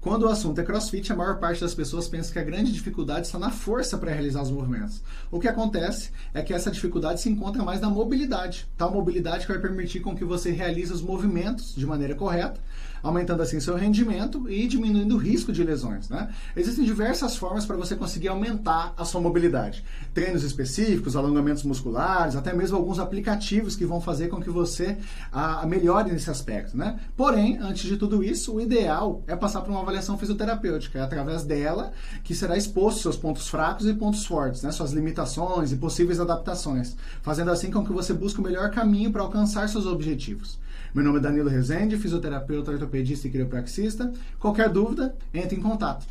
Quando o assunto é crossfit, a maior parte das pessoas pensa que a grande dificuldade está na força para realizar os movimentos. O que acontece é que essa dificuldade se encontra mais na mobilidade. Tal mobilidade que vai permitir com que você realize os movimentos de maneira correta, aumentando assim seu rendimento e diminuindo o risco de lesões. Né? Existem diversas formas para você conseguir aumentar a sua mobilidade. Treinos específicos, alongamentos musculares, até mesmo alguns aplicativos que vão fazer com que você a, melhore nesse aspecto. Né? Porém, antes de tudo isso, o ideal é passar por uma avaliação fisioterapêutica. É através dela que será exposto seus pontos fracos e pontos fortes, né? suas limitações e possíveis adaptações, fazendo assim com que você busque o melhor caminho para alcançar seus objetivos. Meu nome é Danilo Rezende, fisioterapeuta, ortopedista e quiropraxista. Qualquer dúvida, entre em contato.